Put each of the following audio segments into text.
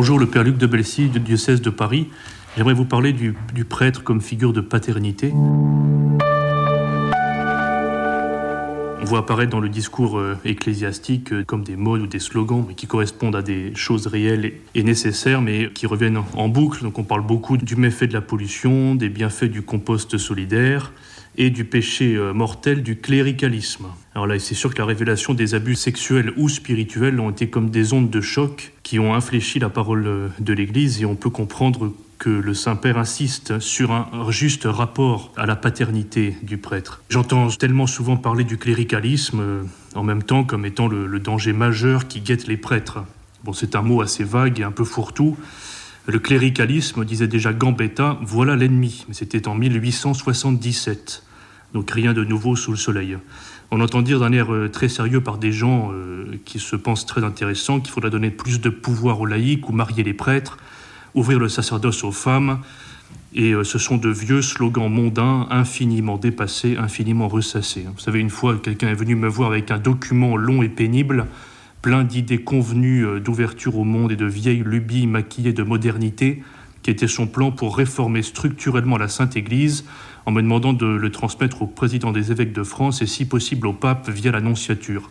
Bonjour, le Père Luc de Belcy du diocèse de Paris. J'aimerais vous parler du, prêtre comme figure de paternité. On voit apparaître dans le discours euh, ecclésiastique euh, comme des modes ou des slogans qui correspondent à des choses réelles et nécessaires, mais qui reviennent en boucle. Donc on parle beaucoup du méfait de la pollution, des bienfaits du compost solidaire et du péché euh, mortel du cléricalisme. Alors là, c'est sûr que la révélation des abus sexuels ou spirituels ont été comme des ondes de choc qui ont infléchi la parole de l'Église et on peut comprendre que le Saint-Père insiste sur un juste rapport à la paternité du prêtre. J'entends tellement souvent parler du cléricalisme euh, en même temps comme étant le, le danger majeur qui guette les prêtres. Bon, c'est un mot assez vague et un peu fourre-tout. Le cléricalisme, disait déjà Gambetta, voilà l'ennemi, mais c'était en 1877. Donc rien de nouveau sous le soleil. On entend dire d'un air euh, très sérieux par des gens euh, qui se pensent très intéressants qu'il faudrait donner plus de pouvoir aux laïcs ou marier les prêtres, ouvrir le sacerdoce aux femmes. Et euh, ce sont de vieux slogans mondains, infiniment dépassés, infiniment ressassés. Vous savez, une fois, quelqu'un est venu me voir avec un document long et pénible, plein d'idées convenues d'ouverture au monde et de vieilles lubies maquillées de modernité, qui était son plan pour réformer structurellement la Sainte Église en me demandant de le transmettre au président des évêques de France et si possible au pape via l'annonciature.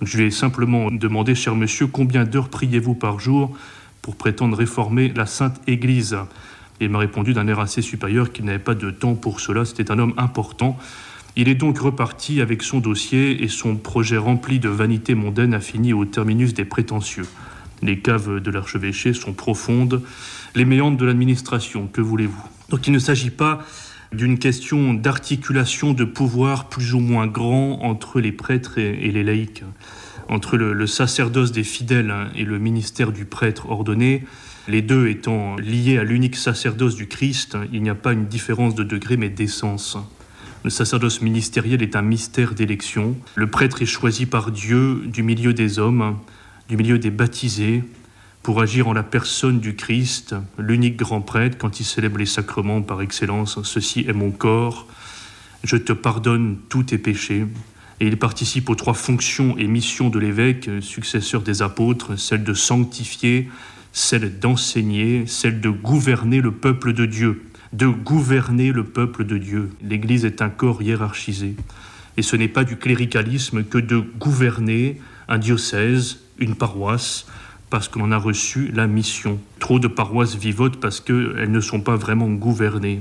Je lui ai simplement demandé, cher monsieur, combien d'heures priez-vous par jour pour prétendre réformer la Sainte Église? Et il m'a répondu d'un air assez supérieur qu'il n'avait pas de temps pour cela, c'était un homme important. Il est donc reparti avec son dossier et son projet rempli de vanité mondaine a fini au terminus des prétentieux. Les caves de l'archevêché sont profondes, les méandres de l'administration, que voulez-vous? Donc il ne s'agit pas d'une question d'articulation de pouvoir plus ou moins grand entre les prêtres et, les laïcs, entre le, sacerdoce des fidèles et le ministère du prêtre ordonné, les deux étant liés à l'unique sacerdoce du Christ, il n'y a pas une différence de degré mais d'essence. Le sacerdoce ministériel est un mystère d'élection. Le prêtre est choisi par Dieu du milieu des hommes, du milieu des baptisés, pour agir en la personne du Christ, l'unique grand prêtre, quand il célèbre les sacrements par excellence. Ceci est mon corps, je te pardonne tous tes péchés. Et il participe aux trois fonctions et missions de l'évêque, successeur des apôtres, celle de sanctifier, celle d'enseigner, celle de gouverner le peuple de Dieu. De gouverner le peuple de Dieu. L'Église est un corps hiérarchisé. Et ce n'est pas du cléricalisme que de gouverner un diocèse, une paroisse, parce qu'on a reçu la mission. Trop de paroisses vivotent parce qu'elles ne sont pas vraiment gouvernées.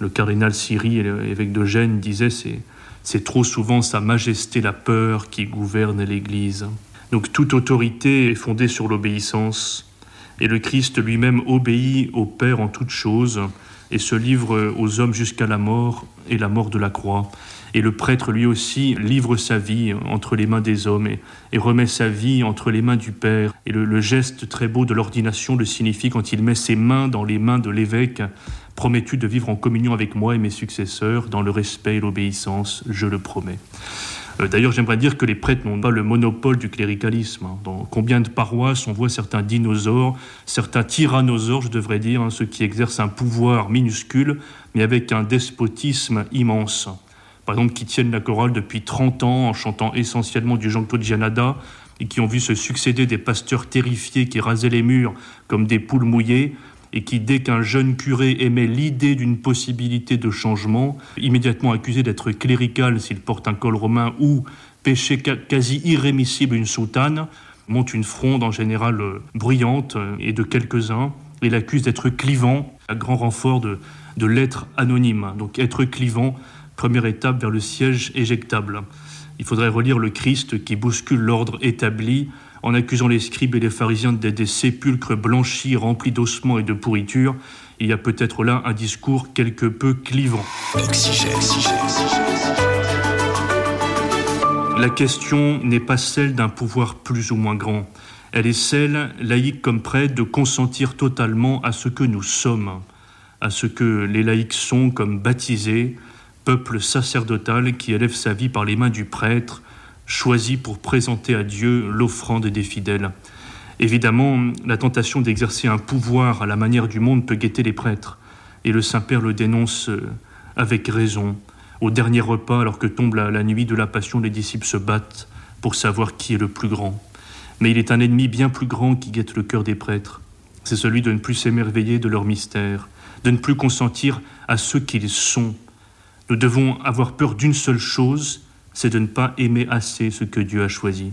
Le cardinal Siri, l'évêque de Gênes, disait c'est c'est trop souvent Sa Majesté la peur qui gouverne l'Église. Donc toute autorité est fondée sur l'obéissance, et le Christ lui-même obéit au Père en toutes choses et se livre aux hommes jusqu'à la mort et la mort de la croix. Et le prêtre lui aussi livre sa vie entre les mains des hommes et, et remet sa vie entre les mains du Père. Et le geste très beau de l'ordination le signifie quand il met ses mains dans les mains de l'évêque. Promets-tu de vivre en communion avec moi et mes successeurs dans le respect et l'obéissance? Je le promets. Euh, D'ailleurs, j'aimerais dire que les prêtres n'ont pas le monopole du cléricalisme. Dans combien de paroisses on voit certains dinosaures, certains tyrannosaures, je devrais dire, hein, ceux qui exercent un pouvoir minuscule, mais avec un despotisme immense par exemple, qui tiennent la chorale depuis 30 ans en chantant essentiellement du Jean-Claude Gianada et qui ont vu se succéder des pasteurs terrifiés qui rasaient les murs comme des poules mouillées et qui, dès qu'un jeune curé émet l'idée d'une possibilité de changement, immédiatement accusé d'être clérical s'il porte un col romain ou péché quasi irrémissible une soutane, monte une fronde en général euh, bruyante euh, et de quelques-uns et l'accuse d'être clivant à grand renfort de, de lettres anonymes. Donc être clivant, première étape vers le siège éjectable. Il faudrait relire le Christ qui bouscule l'ordre établi en accusant les scribes et les pharisiens d'être des sépulcres blanchis remplis d'ossements et de pourriture. Il y a peut-être là un discours quelque peu clivant. La question n'est pas celle d'un pouvoir plus ou moins grand. Elle est celle, laïque comme prêtre, de consentir totalement à ce que nous sommes, à ce que les laïcs sont comme baptisés, peuple sacerdotal qui élève sa vie par les mains du prêtre, choisi pour présenter à Dieu l'offrande des fidèles. Évidemment, la tentation d'exercer un pouvoir à la manière du monde peut guetter les prêtres, et le Saint-Père le dénonce euh, avec raison. Au dernier repas, alors que tombe la, la nuit de la passion, les disciples se battent pour savoir qui est le plus grand. Mais il est un ennemi bien plus grand qui guette le cœur des prêtres. c'est celui de ne plus s'émerveiller de leur mystère, de ne plus consentir à ce qu'ils sont. Nous devons avoir peur d'une seule chose, c'est de ne pas aimer assez ce que Dieu a choisi.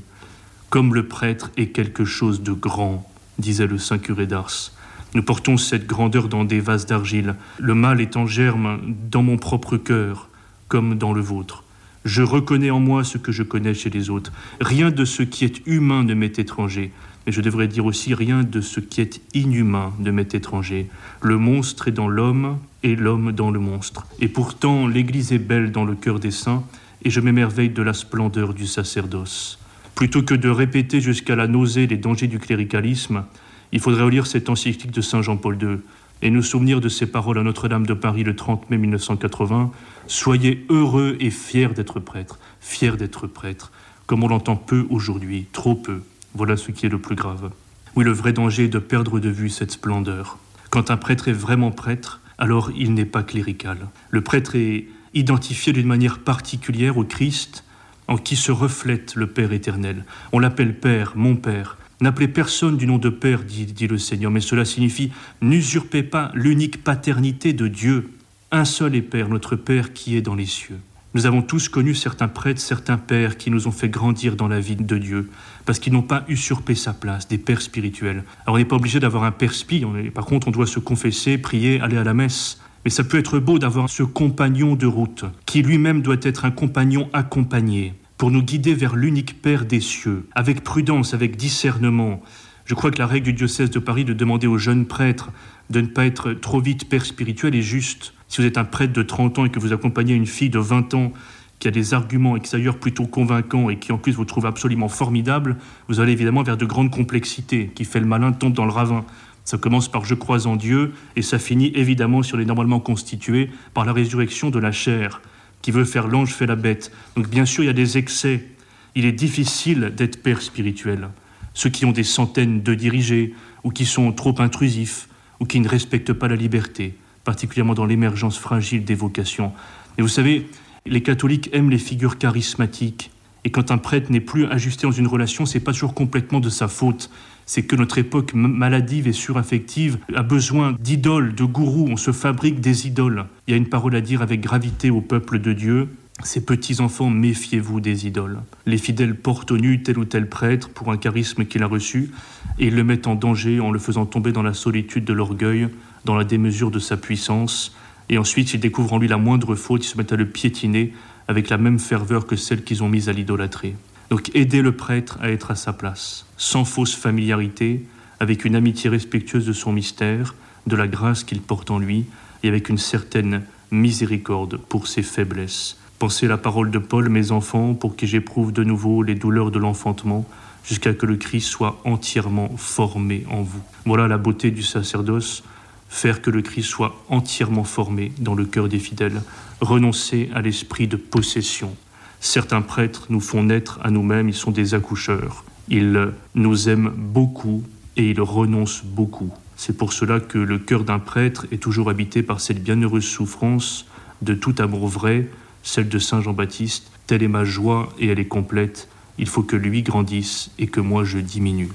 Comme le prêtre est quelque chose de grand, disait le saint curé d'Ars. Nous portons cette grandeur dans des vases d'argile. Le mal est en germe dans mon propre cœur, comme dans le vôtre. Je reconnais en moi ce que je connais chez les autres. Rien de ce qui est humain ne m'est étranger. Mais je devrais dire aussi rien de ce qui est inhumain ne m'est étranger. Le monstre est dans l'homme et l'homme dans le monstre. Et pourtant, l'Église est belle dans le cœur des saints, et je m'émerveille de la splendeur du sacerdoce. Plutôt que de répéter jusqu'à la nausée les dangers du cléricalisme, il faudrait relire cette encyclique de Saint Jean-Paul II et nous souvenir de ces paroles à Notre-Dame de Paris le 30 mai 1980. Soyez heureux et fiers d'être prêtre, fiers d'être prêtre, comme on l'entend peu aujourd'hui, trop peu. Voilà ce qui est le plus grave. Oui, le vrai danger est de perdre de vue cette splendeur. Quand un prêtre est vraiment prêtre, alors il n'est pas clérical. Le prêtre est identifié d'une manière particulière au Christ, en qui se reflète le Père éternel. On l'appelle Père, mon Père. N'appelez personne du nom de Père, dit, le Seigneur, mais cela signifie n'usurpez pas l'unique paternité de Dieu. Un seul est Père, notre Père qui est dans les cieux. Nous avons tous connu certains prêtres, certains pères qui nous ont fait grandir dans la vie de Dieu, parce qu'ils n'ont pas usurpé sa place, des pères spirituels. Alors on n'est pas obligé d'avoir un père spi, par contre on doit se confesser, prier, aller à la messe. Mais ça peut être beau d'avoir ce compagnon de route, qui lui-même doit être un compagnon accompagné, pour nous guider vers l'unique Père des cieux, avec prudence, avec discernement. Je crois que la règle du diocèse de Paris de demander aux jeunes prêtres de ne pas être trop vite père spirituel est juste. Si vous êtes un prêtre de 30 ans et que vous accompagnez une fille de 20 ans qui a des arguments extérieurs plutôt convaincants et qui en plus vous trouve absolument formidable, vous allez évidemment vers de grandes complexités. Qui fait le malin tombe dans le ravin. Ça commence par je crois en Dieu et ça finit évidemment sur les normalement constitués par la résurrection de la chair qui veut faire l'ange fait la bête. Donc bien sûr il y a des excès. Il est difficile d'être père spirituel. Ceux qui ont des centaines de dirigés ou qui sont trop intrusifs ou qui ne respectent pas la liberté, particulièrement dans l'émergence fragile des vocations. Et vous savez, les catholiques aiment les figures charismatiques. Et quand un prêtre n'est plus ajusté dans une relation, c'est pas toujours complètement de sa faute c'est que notre époque maladive et suraffective a besoin d'idoles, de gourous. On se fabrique des idoles. Il y a une parole à dire avec gravité au peuple de Dieu. Ces petits-enfants, méfiez-vous des idoles. Les fidèles portent au nu tel ou tel prêtre pour un charisme qu'il a reçu et le mettent en danger en le faisant tomber dans la solitude de l'orgueil, dans la démesure de sa puissance. Et ensuite, s'ils découvrent en lui la moindre faute, ils se mettent à le piétiner avec la même ferveur que celle qu'ils ont mise à l'idolâtrer. Donc aider le prêtre à être à sa place, sans fausse familiarité, avec une amitié respectueuse de son mystère, de la grâce qu'il porte en lui, et avec une certaine miséricorde pour ses faiblesses. Pensez la parole de Paul, mes enfants, pour que j'éprouve de nouveau les douleurs de l'enfantement, jusqu'à que le Christ soit entièrement formé en vous. Voilà la beauté du sacerdoce, faire que le Christ soit entièrement formé dans le cœur des fidèles, renoncer à l'esprit de possession, Certains prêtres nous font naître à nous-mêmes, ils sont des accoucheurs. Ils nous aiment beaucoup et ils renoncent beaucoup. C'est pour cela que le cœur d'un prêtre est toujours habité par cette bienheureuse souffrance de tout amour vrai, celle de Saint Jean-Baptiste. Telle est ma joie et elle est complète. Il faut que lui grandisse et que moi je diminue.